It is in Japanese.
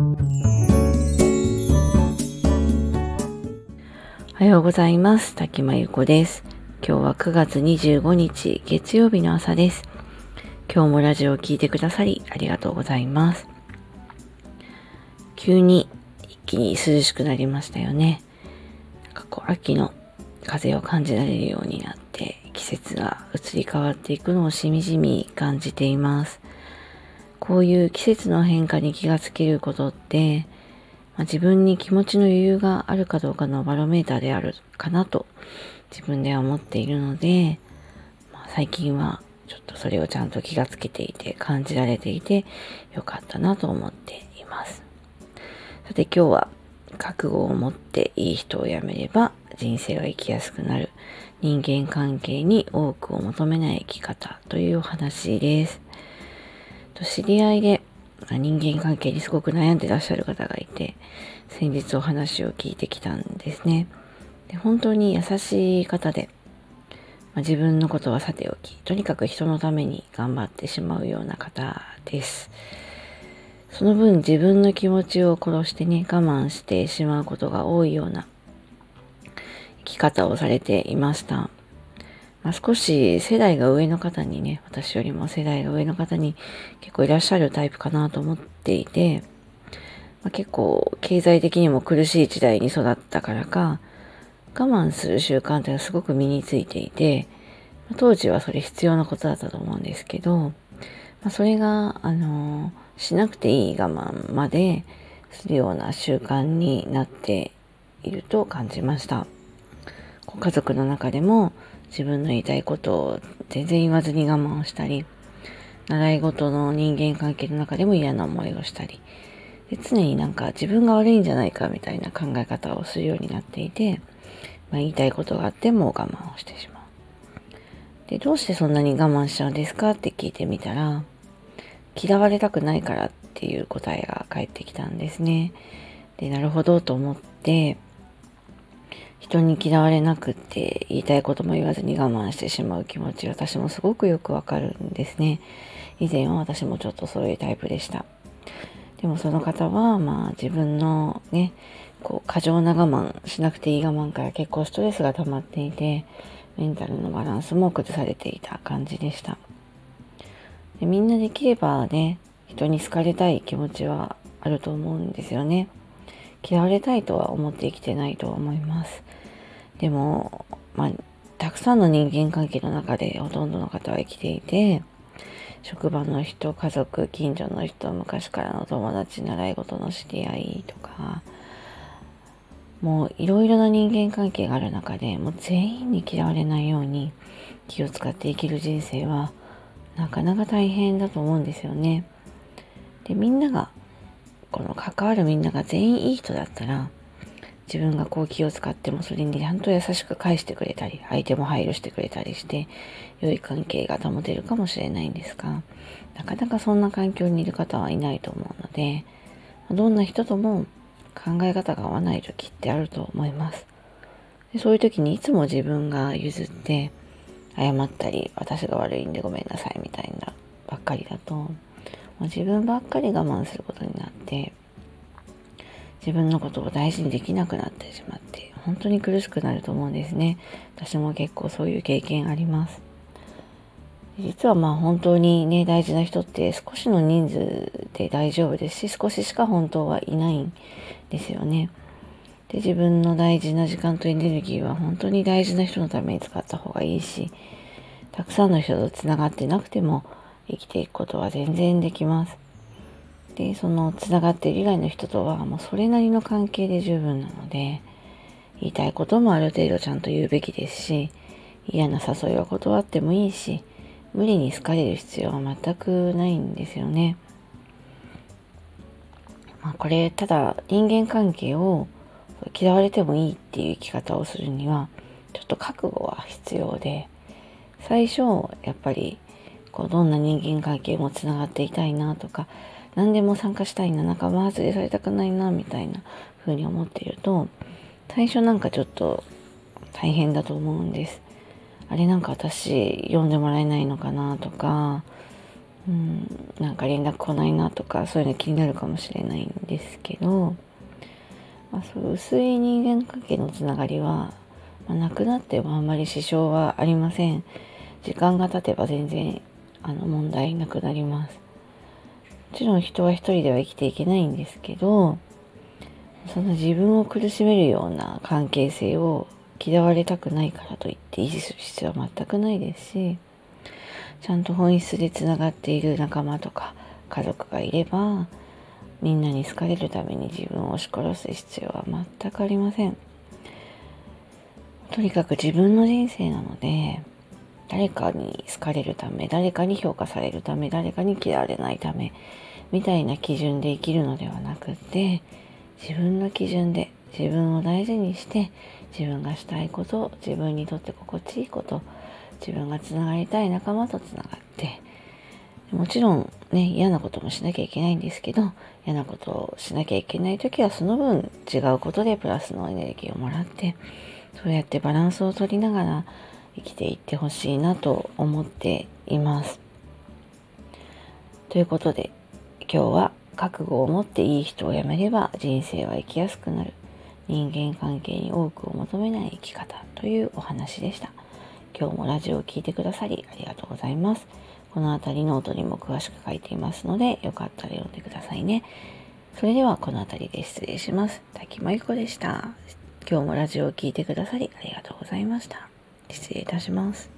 おはようございます。滝間由子です。今日は9月25日月曜日の朝です。今日もラジオを聴いてくださりありがとうございます。急に一気に涼しくなりましたよね。なんかこう秋の風を感じられるようになって季節が移り変わっていくのをしみじみ感じています。こういう季節の変化に気がつけることって、まあ、自分に気持ちの余裕があるかどうかのバロメーターであるかなと自分では思っているので、まあ、最近はちょっとそれをちゃんと気がつけていて感じられていてよかったなと思っています。さて今日は覚悟を持っていい人を辞めれば人生は生きやすくなる人間関係に多くを求めない生き方というお話です。知り合いで人間関係にすごく悩んでらっしゃる方がいて、先日お話を聞いてきたんですね。で本当に優しい方で、まあ、自分のことはさておき、とにかく人のために頑張ってしまうような方です。その分自分の気持ちを殺してね、我慢してしまうことが多いような生き方をされていました。まあ、少し世代が上の方にね、私よりも世代が上の方に結構いらっしゃるタイプかなと思っていて、まあ、結構経済的にも苦しい時代に育ったからか、我慢する習慣っていうのはすごく身についていて、当時はそれ必要なことだったと思うんですけど、まあ、それが、あの、しなくていい我慢までするような習慣になっていると感じました。家族の中でも自分の言いたいことを全然言わずに我慢をしたり、習い事の人間関係の中でも嫌な思いをしたり、で常になんか自分が悪いんじゃないかみたいな考え方をするようになっていて、まあ、言いたいことがあっても我慢をしてしまう。で、どうしてそんなに我慢しちゃうんですかって聞いてみたら、嫌われたくないからっていう答えが返ってきたんですね。で、なるほどと思って、人に嫌われなくって言いたいことも言わずに我慢してしまう気持ち私もすごくよくわかるんですね。以前は私もちょっとそういうタイプでした。でもその方はまあ自分のね、こう過剰な我慢しなくていい我慢から結構ストレスが溜まっていてメンタルのバランスも崩されていた感じでした。でみんなできればね、人に好かれたい気持ちはあると思うんですよね。嫌われたいとは思って生きてないと思います。でも、まあ、たくさんの人間関係の中でほとんどの方は生きていて、職場の人、家族、近所の人、昔からの友達、習い事の知り合いとか、もういろいろな人間関係がある中で、もう全員に嫌われないように気を使って生きる人生は、なかなか大変だと思うんですよね。で、みんながこの関わるみんなが全員いい人だったら、自分がこう気を使ってもそれにちゃんと優しく返してくれたり、相手も配慮してくれたりして、良い関係が保てるかもしれないんですが、なかなかそんな環境にいる方はいないと思うので、どんな人とも考え方が合わない時ってあると思います。でそういう時にいつも自分が譲って、謝ったり、私が悪いんでごめんなさいみたいなばっかりだと、もう自分ばっかり我慢することになって自分のことを大事にできなくなってしまって本当に苦しくなると思うんですね。私も結構そういう経験あります。実はまあ本当にね大事な人って少しの人数で大丈夫ですし少ししか本当はいないんですよね。で自分の大事な時間とエネルギーは本当に大事な人のために使った方がいいしたくさんの人とつながってなくても生きていくことは全然できます。で、そのつながっている以外の人とはもうそれなりの関係で十分なので、言いたいこともある程度ちゃんと言うべきですし、嫌な誘いは断ってもいいし、無理に好かれる必要は全くないんですよね。まあこれ、ただ人間関係を嫌われてもいいっていう生き方をするには、ちょっと覚悟は必要で、最初、やっぱりこうどんな人間関係もつながっていたいなとか何でも参加したいな仲間外れされたくないなみたいな風に思っていると最初なんかちょっと大変だと思うんです。あれなんか私読んでもらえないのかなとかうんなんか連絡来ないなとかそういうの気になるかもしれないんですけど、まあ、そう薄い人間関係のつながりは、まあ、なくなってもあんまり支障はありません時間が経てば全然あの問題なくなります。もちろん人は一人では生きていけないんですけどその自分を苦しめるような関係性を嫌われたくないからといって維持する必要は全くないですしちゃんと本質でつながっている仲間とか家族がいればみんなに好かれるために自分を押し殺す必要は全くありません。とにかく自分の人生なので誰かに好かれるため誰かに評価されるため誰かに嫌われないためみたいな基準で生きるのではなくて自分の基準で自分を大事にして自分がしたいこと自分にとって心地いいこと自分がつながりたい仲間とつながってもちろんね嫌なこともしなきゃいけないんですけど嫌なことをしなきゃいけない時はその分違うことでプラスのエネルギーをもらってそうやってバランスを取りながら生きていってほしいなと思っています。ということで今日は覚悟を持っていい人を辞めれば人生は生きやすくなる。人間関係に多くを求めない生き方というお話でした。今日もラジオを聴いてくださりありがとうございます。この辺りノートにも詳しく書いていますので、よかったら読んでくださいね。それではこの辺りで失礼します。滝真由子でした。今日もラジオを聴いてくださりありがとうございました。失礼いたします。